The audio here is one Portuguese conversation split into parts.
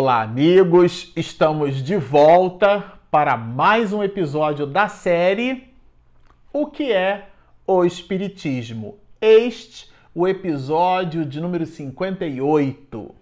Olá, amigos! Estamos de volta para mais um episódio da série O que é o Espiritismo? Este, o episódio de número 58.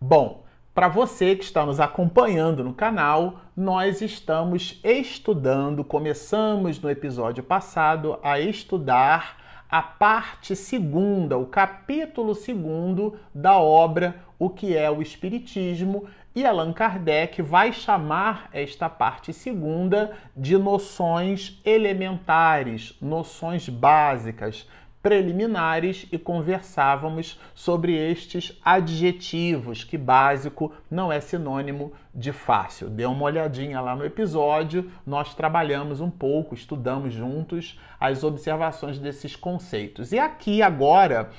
Bom, para você que está nos acompanhando no canal, nós estamos estudando, começamos no episódio passado a estudar a parte segunda, o capítulo segundo da obra O que é o Espiritismo, e Allan Kardec vai chamar esta parte segunda de noções elementares, noções básicas, preliminares e conversávamos sobre estes adjetivos, que básico não é sinônimo de fácil. Dê uma olhadinha lá no episódio, nós trabalhamos um pouco, estudamos juntos as observações desses conceitos. E aqui agora,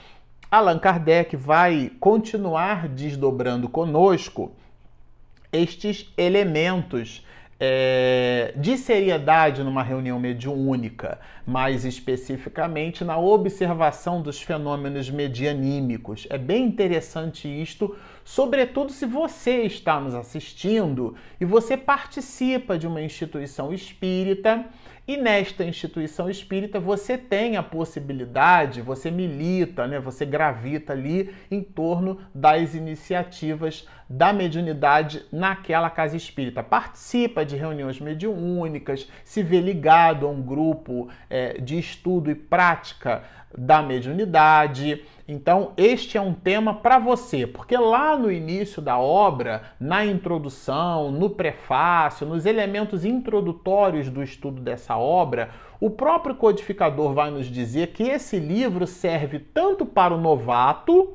Allan Kardec vai continuar desdobrando conosco estes elementos é, de seriedade numa reunião mediúnica, mais especificamente na observação dos fenômenos medianímicos. É bem interessante isto, sobretudo se você está nos assistindo e você participa de uma instituição espírita e nesta instituição espírita você tem a possibilidade, você milita, né, você gravita ali em torno das iniciativas da mediunidade naquela casa espírita. Participa de reuniões mediúnicas, se vê ligado a um grupo é, de estudo e prática da mediunidade. Então, este é um tema para você, porque lá no início da obra, na introdução, no prefácio, nos elementos introdutórios do estudo dessa obra, o próprio codificador vai nos dizer que esse livro serve tanto para o novato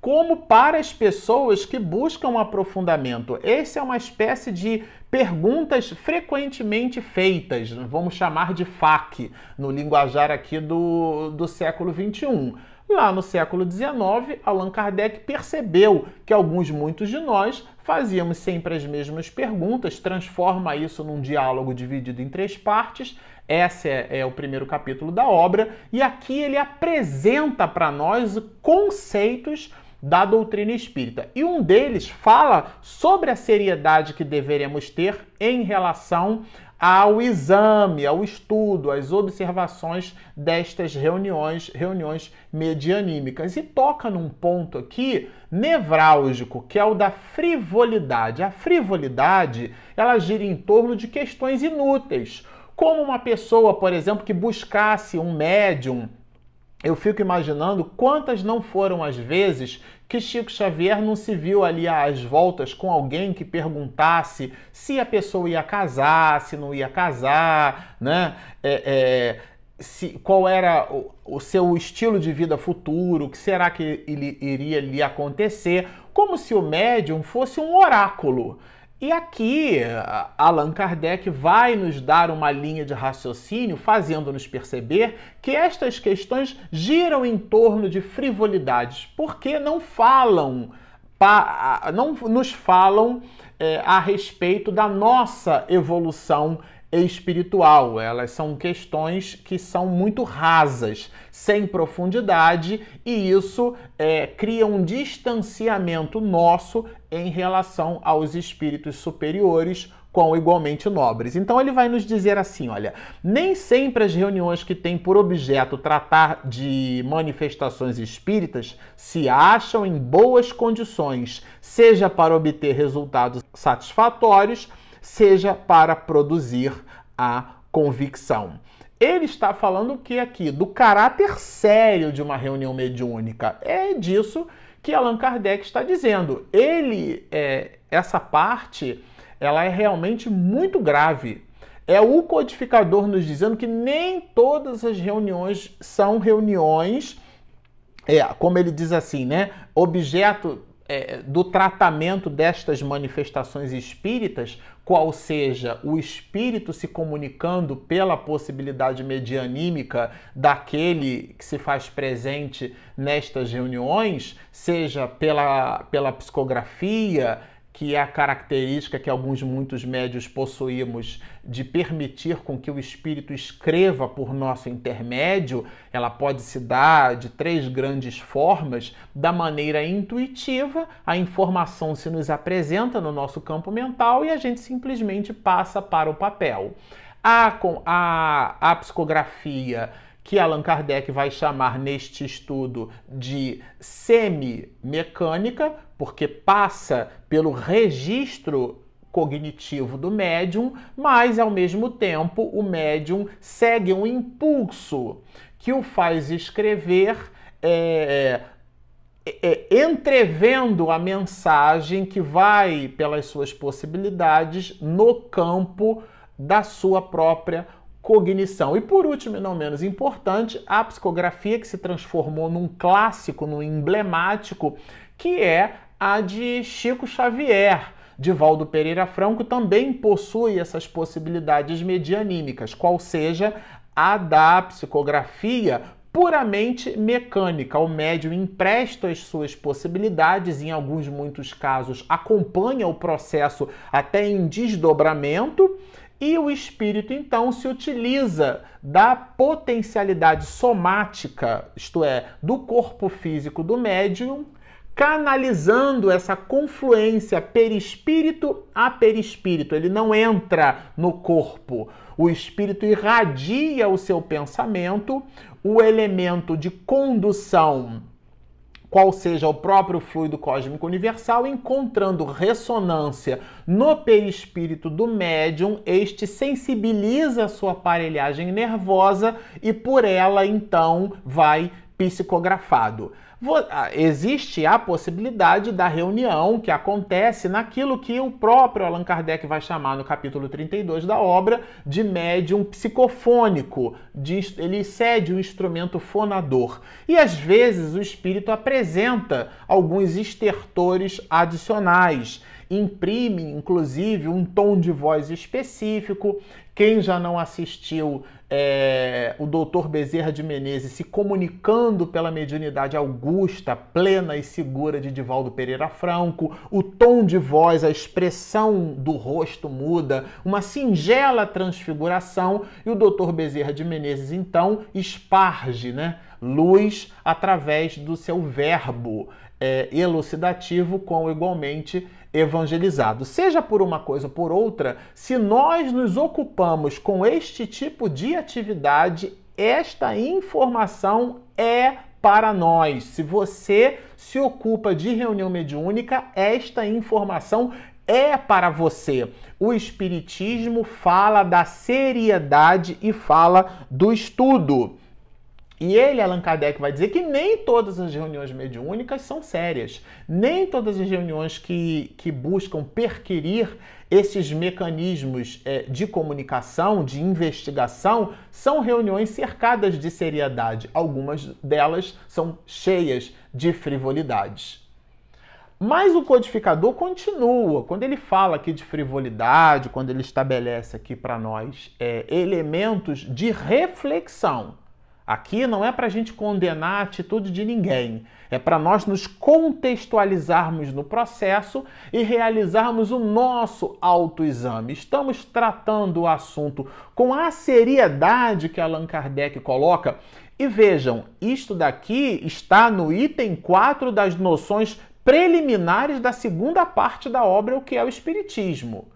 como para as pessoas que buscam aprofundamento. Esse é uma espécie de perguntas frequentemente feitas, vamos chamar de FAQ, no linguajar aqui do, do século XXI. Lá no século XIX, Allan Kardec percebeu que alguns, muitos de nós, fazíamos sempre as mesmas perguntas, transforma isso num diálogo dividido em três partes. Esse é, é o primeiro capítulo da obra, e aqui ele apresenta para nós conceitos da doutrina espírita. E um deles fala sobre a seriedade que deveremos ter em relação ao exame, ao estudo, às observações destas reuniões, reuniões medianímicas. E toca num ponto aqui nevrálgico, que é o da frivolidade. A frivolidade, ela gira em torno de questões inúteis, como uma pessoa, por exemplo, que buscasse um médium eu fico imaginando quantas não foram as vezes que Chico Xavier não se viu ali às voltas com alguém que perguntasse se a pessoa ia casar, se não ia casar, né? É, é, se, qual era o, o, seu estilo de vida futuro, o que será que ele, iria lhe acontecer, como se o médium fosse um oráculo. E aqui, Allan Kardec vai nos dar uma linha de raciocínio, fazendo-nos perceber que estas questões giram em torno de frivolidades, porque não falam, não nos falam é, a respeito da nossa evolução espiritual. Elas são questões que são muito rasas, sem profundidade, e isso é, cria um distanciamento nosso em relação aos espíritos superiores com igualmente nobres. Então ele vai nos dizer assim, olha, nem sempre as reuniões que têm por objeto tratar de manifestações espíritas se acham em boas condições, seja para obter resultados satisfatórios, seja para produzir a convicção. Ele está falando o que aqui? Do caráter sério de uma reunião mediúnica. É disso que Allan Kardec está dizendo. Ele, é, essa parte, ela é realmente muito grave. É o codificador nos dizendo que nem todas as reuniões são reuniões, é, como ele diz assim, né? Objeto é, do tratamento destas manifestações espíritas, qual seja o espírito se comunicando pela possibilidade medianímica daquele que se faz presente nestas reuniões, seja pela, pela psicografia, que é a característica que alguns muitos médios possuímos de permitir com que o espírito escreva por nosso intermédio, ela pode se dar de três grandes formas, da maneira intuitiva, a informação se nos apresenta no nosso campo mental e a gente simplesmente passa para o papel. A, a, a psicografia que Allan Kardec vai chamar neste estudo de semi-mecânica, porque passa pelo registro cognitivo do médium, mas ao mesmo tempo o médium segue um impulso que o faz escrever é, é, é entrevendo a mensagem que vai, pelas suas possibilidades, no campo da sua própria cognição. E por último, e não menos importante, a psicografia que se transformou num clássico, num emblemático, que é a de Chico Xavier. Divaldo Pereira Franco também possui essas possibilidades medianímicas, qual seja a da psicografia puramente mecânica. O médium empresta as suas possibilidades, em alguns muitos casos acompanha o processo até em desdobramento e o espírito então se utiliza da potencialidade somática, isto é, do corpo físico do médium, canalizando essa confluência perispírito a perispírito. Ele não entra no corpo. O espírito irradia o seu pensamento, o elemento de condução qual seja o próprio fluido cósmico universal, encontrando ressonância no perispírito do médium, este sensibiliza a sua aparelhagem nervosa e por ela então vai psicografado. Ah, existe a possibilidade da reunião que acontece naquilo que o próprio Allan Kardec vai chamar no capítulo 32 da obra de médium psicofônico. De, ele cede um instrumento fonador. E às vezes o espírito apresenta alguns estertores adicionais imprime, inclusive, um tom de voz específico. Quem já não assistiu é, o doutor Bezerra de Menezes se comunicando pela mediunidade augusta, plena e segura de Divaldo Pereira Franco, o tom de voz, a expressão do rosto muda, uma singela transfiguração, e o doutor Bezerra de Menezes, então, esparge né, luz através do seu verbo é, elucidativo com igualmente evangelizado. Seja por uma coisa ou por outra, se nós nos ocupamos com este tipo de atividade, esta informação é para nós. Se você se ocupa de reunião mediúnica, esta informação é para você. O Espiritismo fala da seriedade e fala do estudo. E ele, Allan Kardec, vai dizer que nem todas as reuniões mediúnicas são sérias. Nem todas as reuniões que, que buscam perquirir esses mecanismos é, de comunicação, de investigação, são reuniões cercadas de seriedade. Algumas delas são cheias de frivolidades. Mas o codificador continua. Quando ele fala aqui de frivolidade, quando ele estabelece aqui para nós é, elementos de reflexão Aqui não é para a gente condenar a atitude de ninguém, é para nós nos contextualizarmos no processo e realizarmos o nosso autoexame. Estamos tratando o assunto com a seriedade que Allan Kardec coloca. E vejam, isto daqui está no item 4 das noções preliminares da segunda parte da obra, o que é o Espiritismo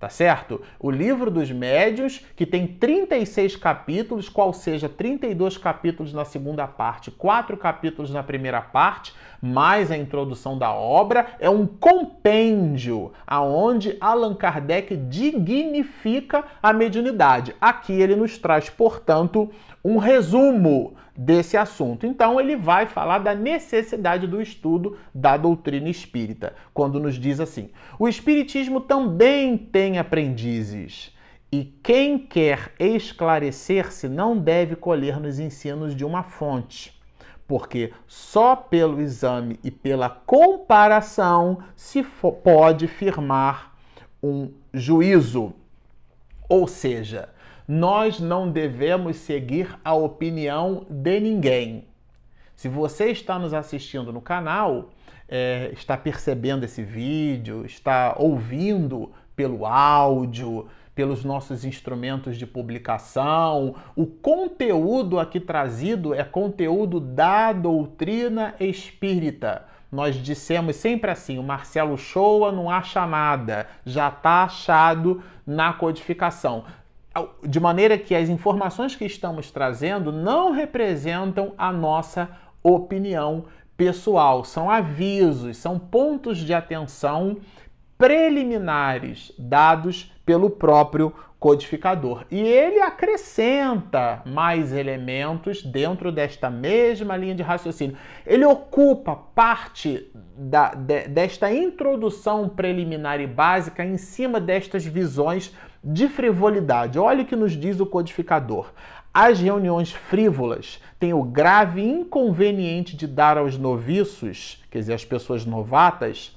tá certo? O livro dos médios, que tem 36 capítulos, qual seja 32 capítulos na segunda parte, 4 capítulos na primeira parte, mais a introdução da obra, é um compêndio aonde Allan Kardec dignifica a mediunidade. Aqui ele nos traz, portanto, um resumo desse assunto. Então, ele vai falar da necessidade do estudo da doutrina espírita, quando nos diz assim: o Espiritismo também tem aprendizes. E quem quer esclarecer-se não deve colher nos ensinos de uma fonte, porque só pelo exame e pela comparação se pode firmar um juízo. Ou seja, nós não devemos seguir a opinião de ninguém. Se você está nos assistindo no canal, é, está percebendo esse vídeo, está ouvindo pelo áudio, pelos nossos instrumentos de publicação. O conteúdo aqui trazido é conteúdo da doutrina espírita. Nós dissemos sempre assim: o Marcelo Shoa não acha nada, já está achado na codificação. De maneira que as informações que estamos trazendo não representam a nossa opinião pessoal, são avisos, são pontos de atenção preliminares dados pelo próprio codificador. E ele acrescenta mais elementos dentro desta mesma linha de raciocínio. Ele ocupa parte da, de, desta introdução preliminar e básica em cima destas visões de frivolidade. Olha o que nos diz o codificador. As reuniões frívolas têm o grave inconveniente de dar aos noviços, quer dizer, às pessoas novatas,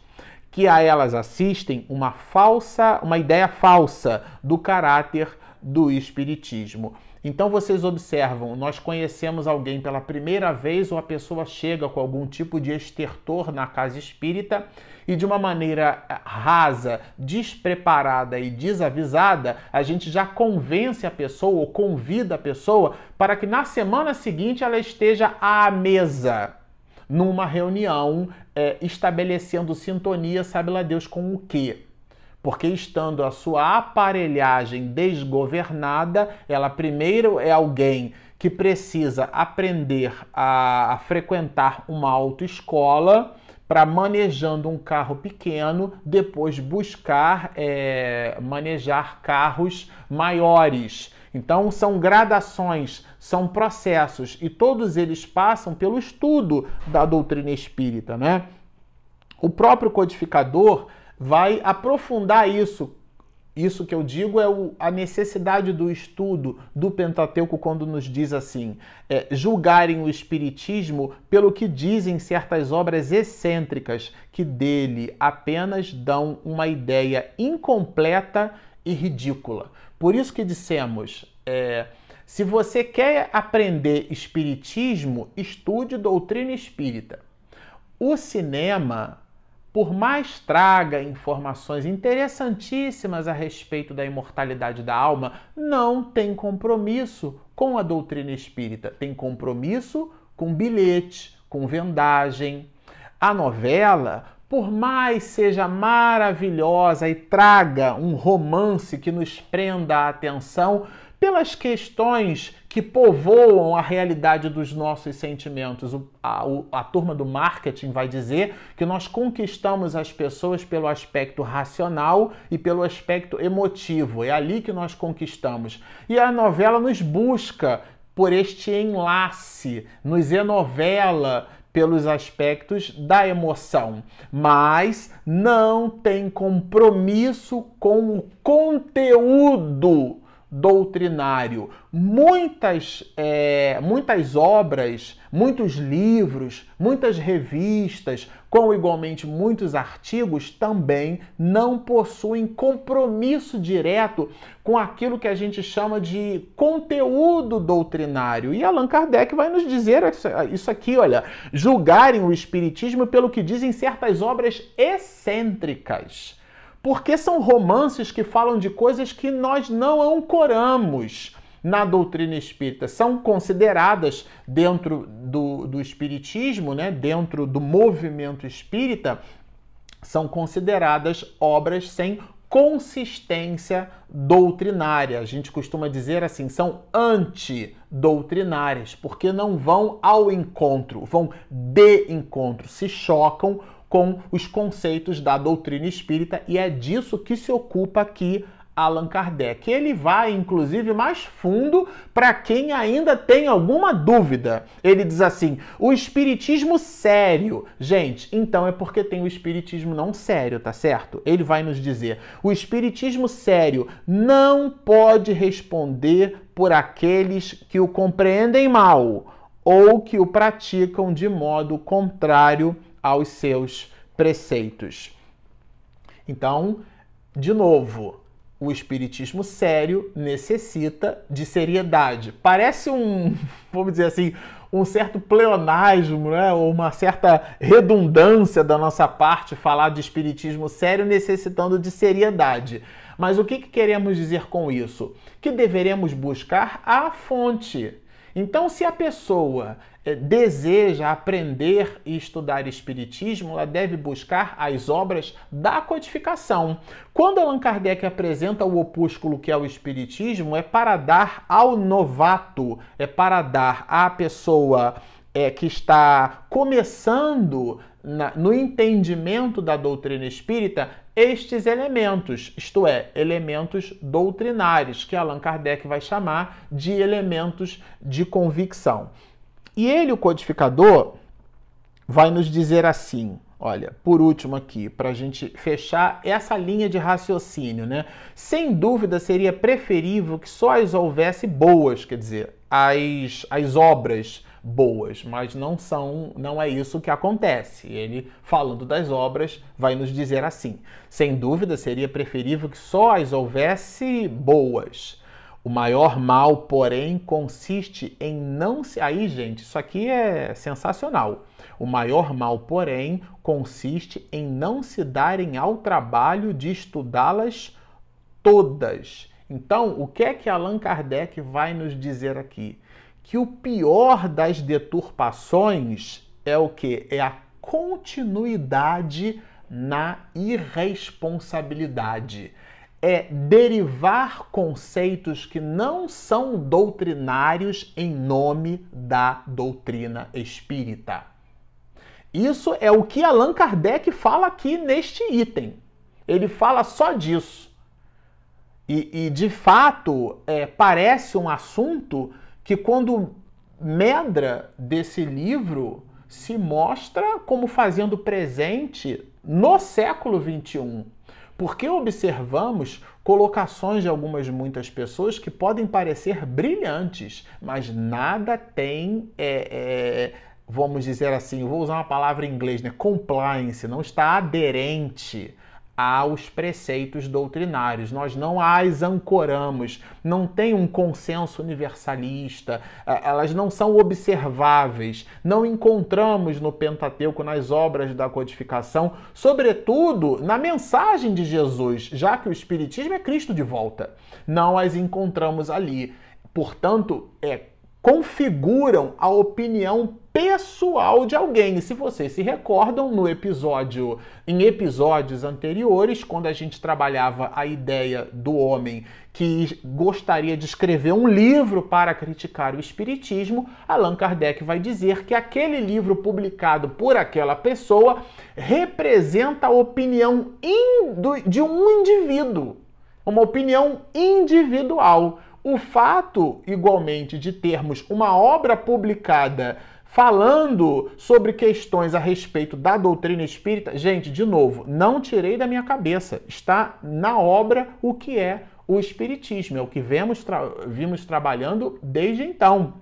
que a elas assistem uma falsa, uma ideia falsa do caráter do espiritismo. Então vocês observam, nós conhecemos alguém pela primeira vez ou a pessoa chega com algum tipo de estertor na casa espírita e de uma maneira eh, rasa, despreparada e desavisada, a gente já convence a pessoa ou convida a pessoa para que na semana seguinte ela esteja à mesa numa reunião é, estabelecendo sintonia, sabe lá Deus com o quê? Porque estando a sua aparelhagem desgovernada, ela primeiro é alguém que precisa aprender a, a frequentar uma autoescola para manejando um carro pequeno, depois buscar é, manejar carros maiores. Então são gradações, são processos e todos eles passam pelo estudo da doutrina espírita, né? O próprio codificador vai aprofundar isso. Isso que eu digo é o, a necessidade do estudo do Pentateuco quando nos diz assim: é, julgarem o Espiritismo pelo que dizem certas obras excêntricas que dele apenas dão uma ideia incompleta e ridícula. Por isso que dissemos, é, se você quer aprender espiritismo, estude doutrina espírita. O cinema, por mais traga informações interessantíssimas a respeito da imortalidade da alma, não tem compromisso com a doutrina espírita. Tem compromisso com bilhete, com vendagem. A novela por mais seja maravilhosa e traga um romance que nos prenda a atenção, pelas questões que povoam a realidade dos nossos sentimentos. A, a, turma do marketing vai dizer que nós conquistamos as pessoas pelo aspecto racional e pelo aspecto emotivo. É ali que nós conquistamos. E a novela nos busca por este enlace, nos enovela pelos aspectos da emoção, mas não tem compromisso com o conteúdo doutrinário. Muitas, é, muitas obras, muitos livros, muitas revistas, como igualmente muitos artigos, também não possuem compromisso direto com aquilo que a gente chama de conteúdo doutrinário. E Allan Kardec vai nos dizer isso aqui, olha, julgarem o Espiritismo pelo que dizem certas obras excêntricas porque são romances que falam de coisas que nós não ancoramos na doutrina espírita. São consideradas dentro do, do espiritismo, né, dentro do movimento espírita, são consideradas obras sem consistência doutrinária. A gente costuma dizer assim, são antidoutrinárias, porque não vão ao encontro, vão de encontro, se chocam com os conceitos da doutrina espírita e é disso que se ocupa aqui Allan Kardec. Ele vai, inclusive, mais fundo para quem ainda tem alguma dúvida. Ele diz assim: o espiritismo sério. Gente, então é porque tem o espiritismo não sério, tá certo? Ele vai nos dizer: o espiritismo sério não pode responder por aqueles que o compreendem mal ou que o praticam de modo contrário aos seus preceitos. Então, de novo, o espiritismo sério necessita de seriedade. Parece um, vamos dizer assim, um certo pleonasmo, né? ou uma certa redundância da nossa parte falar de espiritismo sério necessitando de seriedade. Mas o que, que queremos dizer com isso? Que deveremos buscar a fonte. Então, se a pessoa deseja aprender e estudar Espiritismo, ela deve buscar as obras da codificação. Quando Allan Kardec apresenta o opúsculo que é o Espiritismo, é para dar ao novato, é para dar à pessoa é, que está começando na, no entendimento da doutrina espírita estes elementos, isto é, elementos doutrinários, que Allan Kardec vai chamar de elementos de convicção. E ele, o codificador, vai nos dizer assim: olha, por último aqui, para a gente fechar essa linha de raciocínio, né? Sem dúvida seria preferível que só as houvesse boas, quer dizer, as, as obras boas, mas não são, não é isso que acontece. Ele, falando das obras, vai nos dizer assim: sem dúvida seria preferível que só as houvesse boas o maior mal, porém, consiste em não se. Aí, gente, isso aqui é sensacional. O maior mal, porém, consiste em não se darem ao trabalho de estudá-las todas. Então, o que é que Allan Kardec vai nos dizer aqui? Que o pior das deturpações é o que? É a continuidade na irresponsabilidade é derivar conceitos que não são doutrinários em nome da doutrina espírita. Isso é o que Allan Kardec fala aqui neste item. Ele fala só disso. E, e de fato, é, parece um assunto que, quando medra desse livro, se mostra como fazendo presente no século XXI porque observamos colocações de algumas muitas pessoas que podem parecer brilhantes, mas nada tem, é, é, vamos dizer assim, vou usar uma palavra em inglês, né? Compliance, não está aderente aos preceitos doutrinários. Nós não as ancoramos, não tem um consenso universalista, eh, elas não são observáveis, não encontramos no Pentateuco, nas obras da codificação, sobretudo na mensagem de Jesus, já que o Espiritismo é Cristo de volta. Não as encontramos ali. Portanto, é configuram a opinião pessoal de alguém. Se vocês se recordam no episódio, em episódios anteriores, quando a gente trabalhava a ideia do homem que gostaria de escrever um livro para criticar o espiritismo, Allan Kardec vai dizer que aquele livro publicado por aquela pessoa representa a opinião de um indivíduo, uma opinião individual. O fato, igualmente, de termos uma obra publicada falando sobre questões a respeito da doutrina espírita, gente, de novo, não tirei da minha cabeça. Está na obra o que é o espiritismo, é o que vemos tra vimos trabalhando desde então.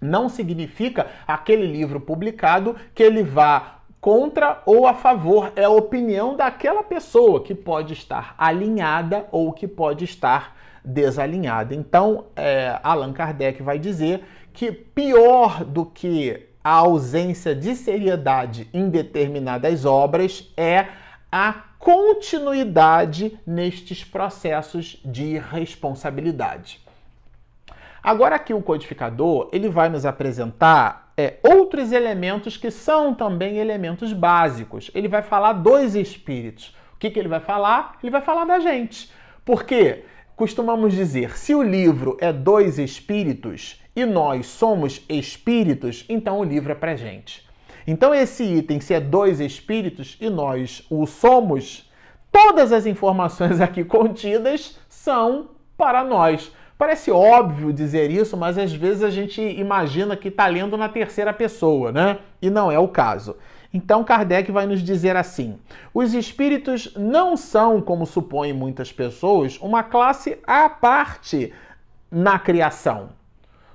Não significa aquele livro publicado que ele vá contra ou a favor, é a opinião daquela pessoa que pode estar alinhada ou que pode estar desalinhada. Então, é, Allan Kardec vai dizer que pior do que a ausência de seriedade em determinadas obras é a continuidade nestes processos de responsabilidade. Agora aqui o codificador ele vai nos apresentar é, outros elementos que são também elementos básicos. Ele vai falar dos espíritos. O que, que ele vai falar? Ele vai falar da gente. Por quê? Costumamos dizer, se o livro é dois espíritos e nós somos espíritos, então o livro é pra gente. Então esse item, se é dois espíritos e nós o somos, todas as informações aqui contidas são para nós. Parece óbvio dizer isso, mas às vezes a gente imagina que está lendo na terceira pessoa, né? E não é o caso. Então Kardec vai nos dizer assim: os espíritos não são, como supõem muitas pessoas, uma classe à parte na criação.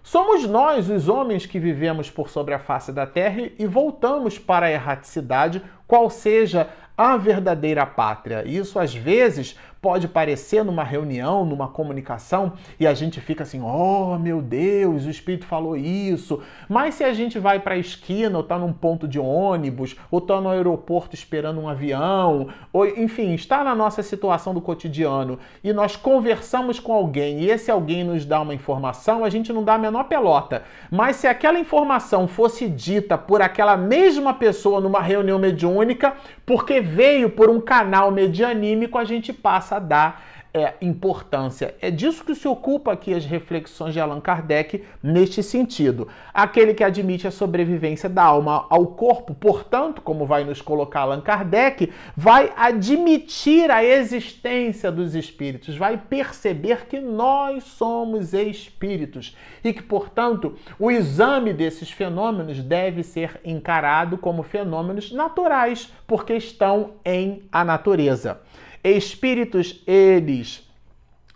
Somos nós, os homens, que vivemos por sobre a face da terra e voltamos para a erraticidade, qual seja a verdadeira pátria. Isso às vezes pode parecer numa reunião, numa comunicação, e a gente fica assim: oh meu Deus, o Espírito falou isso. Mas se a gente vai para a esquina, ou está num ponto de ônibus, ou está no aeroporto esperando um avião, ou enfim, está na nossa situação do cotidiano e nós conversamos com alguém e esse alguém nos dá uma informação, a gente não dá a menor pelota. Mas se aquela informação fosse dita por aquela mesma pessoa numa reunião mediúnica, porque veio por um canal medianímico, a gente passa a dar é, importância. É disso que se ocupa aqui as reflexões de Allan Kardec neste sentido. Aquele que admite a sobrevivência da alma ao corpo, portanto, como vai nos colocar Allan Kardec, vai admitir a existência dos espíritos, vai perceber que nós somos espíritos e que, portanto, o exame desses fenômenos deve ser encarado como fenômenos naturais, porque estão em a natureza. Espíritos, eles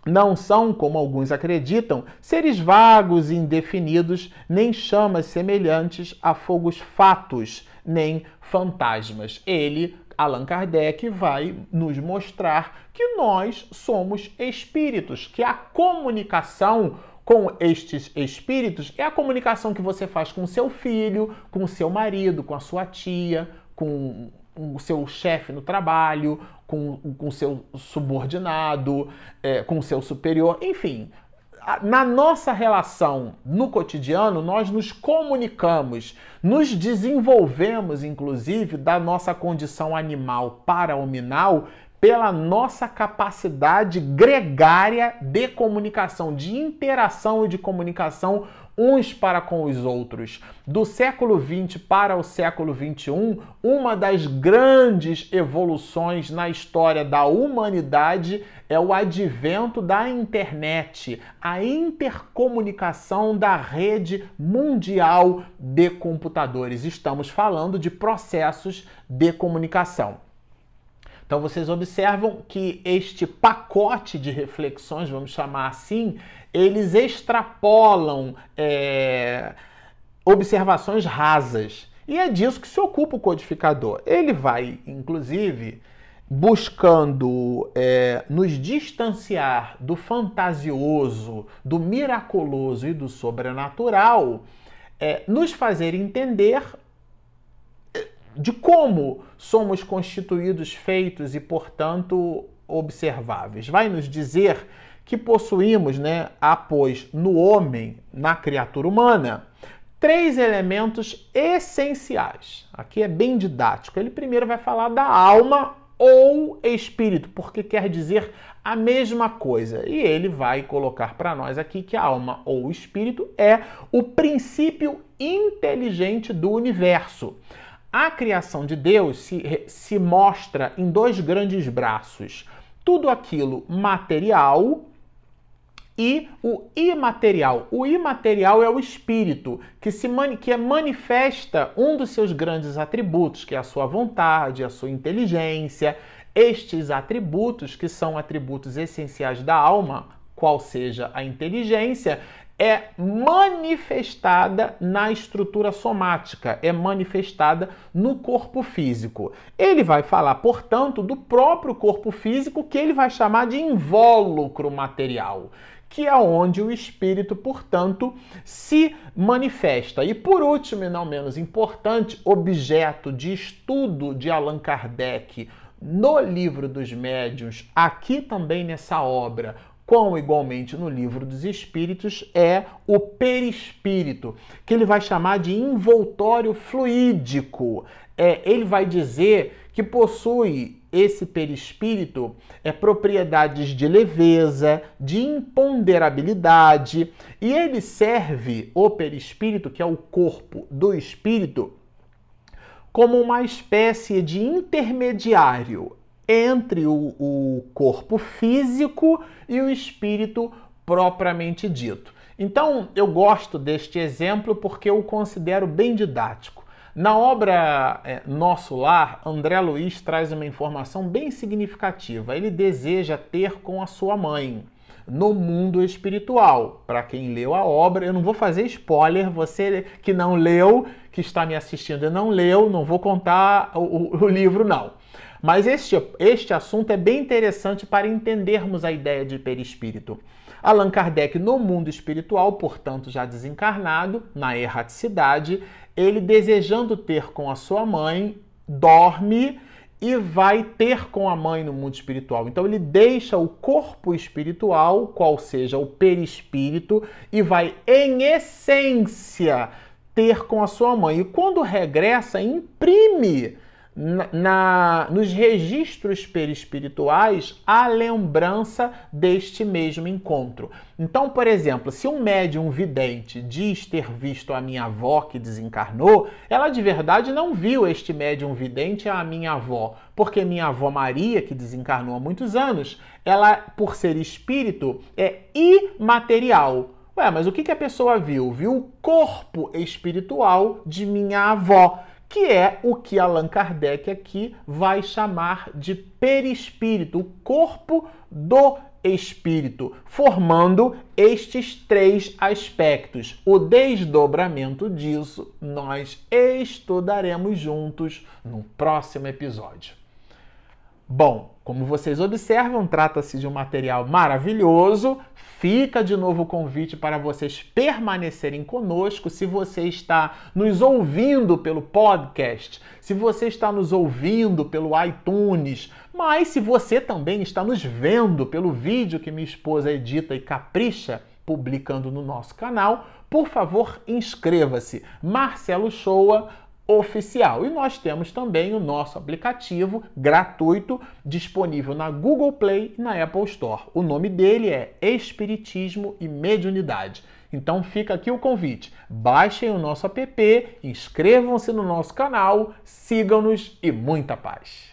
não são, como alguns acreditam, seres vagos e indefinidos, nem chamas semelhantes a fogos fatos, nem fantasmas. Ele, Allan Kardec, vai nos mostrar que nós somos espíritos, que a comunicação com estes espíritos é a comunicação que você faz com seu filho, com seu marido, com a sua tia, com o seu chefe no trabalho, com o seu subordinado, é, com o seu superior, enfim. Na nossa relação no cotidiano, nós nos comunicamos, nos desenvolvemos, inclusive, da nossa condição animal para hominal pela nossa capacidade gregária de comunicação, de interação e de comunicação uns para com os outros. Do século XX para o século XXI, uma das grandes evoluções na história da humanidade é o advento da internet, a intercomunicação da rede mundial de computadores. Estamos falando de processos de comunicação. Então vocês observam que este pacote de reflexões, vamos chamar assim, eles extrapolam é, observações rasas. E é disso que se ocupa o codificador. Ele vai, inclusive, buscando é, nos distanciar do fantasioso, do miraculoso e do sobrenatural, é, nos fazer entender de como somos constituídos, feitos e, portanto, observáveis. Vai nos dizer que possuímos, né, após no homem, na criatura humana, três elementos essenciais. Aqui é bem didático. Ele primeiro vai falar da alma ou espírito, porque quer dizer a mesma coisa. E ele vai colocar para nós aqui que a alma ou espírito é o princípio inteligente do universo. A criação de Deus se, se mostra em dois grandes braços: tudo aquilo material e o imaterial. O imaterial é o espírito, que, se que é manifesta um dos seus grandes atributos, que é a sua vontade, a sua inteligência. Estes atributos, que são atributos essenciais da alma, qual seja a inteligência, é manifestada na estrutura somática, é manifestada no corpo físico. Ele vai falar, portanto, do próprio corpo físico que ele vai chamar de invólucro material que é onde o espírito, portanto, se manifesta. E por último, e não menos importante, objeto de estudo de Allan Kardec no livro dos médiuns, aqui também nessa obra, como igualmente no livro dos espíritos, é o perispírito, que ele vai chamar de envoltório fluídico. É, ele vai dizer que possui esse perispírito é propriedades de leveza, de imponderabilidade, e ele serve o perispírito, que é o corpo do espírito, como uma espécie de intermediário entre o, o corpo físico e o espírito propriamente dito. Então, eu gosto deste exemplo porque eu o considero bem didático. Na obra é, Nosso Lar, André Luiz traz uma informação bem significativa. Ele deseja ter com a sua mãe no mundo espiritual. Para quem leu a obra, eu não vou fazer spoiler, você que não leu, que está me assistindo e não leu, não vou contar o, o livro, não. Mas este, este assunto é bem interessante para entendermos a ideia de perispírito. Allan Kardec, no mundo espiritual, portanto já desencarnado, na erraticidade, ele desejando ter com a sua mãe, dorme e vai ter com a mãe no mundo espiritual. Então ele deixa o corpo espiritual, qual seja o perispírito, e vai, em essência, ter com a sua mãe. E quando regressa, imprime na, nos registros perispirituais a lembrança deste mesmo encontro. Então, por exemplo, se um médium vidente diz ter visto a minha avó que desencarnou, ela de verdade não viu este médium vidente a minha avó, porque minha avó Maria, que desencarnou há muitos anos, ela, por ser espírito, é imaterial. Ué, mas o que, que a pessoa viu? Viu o corpo espiritual de minha avó que é o que Allan Kardec aqui vai chamar de perispírito, o corpo do espírito, formando estes três aspectos. O desdobramento disso nós estudaremos juntos no próximo episódio. Bom, como vocês observam, trata-se de um material maravilhoso. Fica de novo o convite para vocês permanecerem conosco. Se você está nos ouvindo pelo podcast, se você está nos ouvindo pelo iTunes, mas se você também está nos vendo pelo vídeo que minha esposa edita e capricha publicando no nosso canal, por favor, inscreva-se. Marcelo Shoa oficial. E nós temos também o nosso aplicativo gratuito disponível na Google Play e na Apple Store. O nome dele é Espiritismo e Mediunidade. Então fica aqui o convite. Baixem o nosso app, inscrevam-se no nosso canal, sigam-nos e muita paz.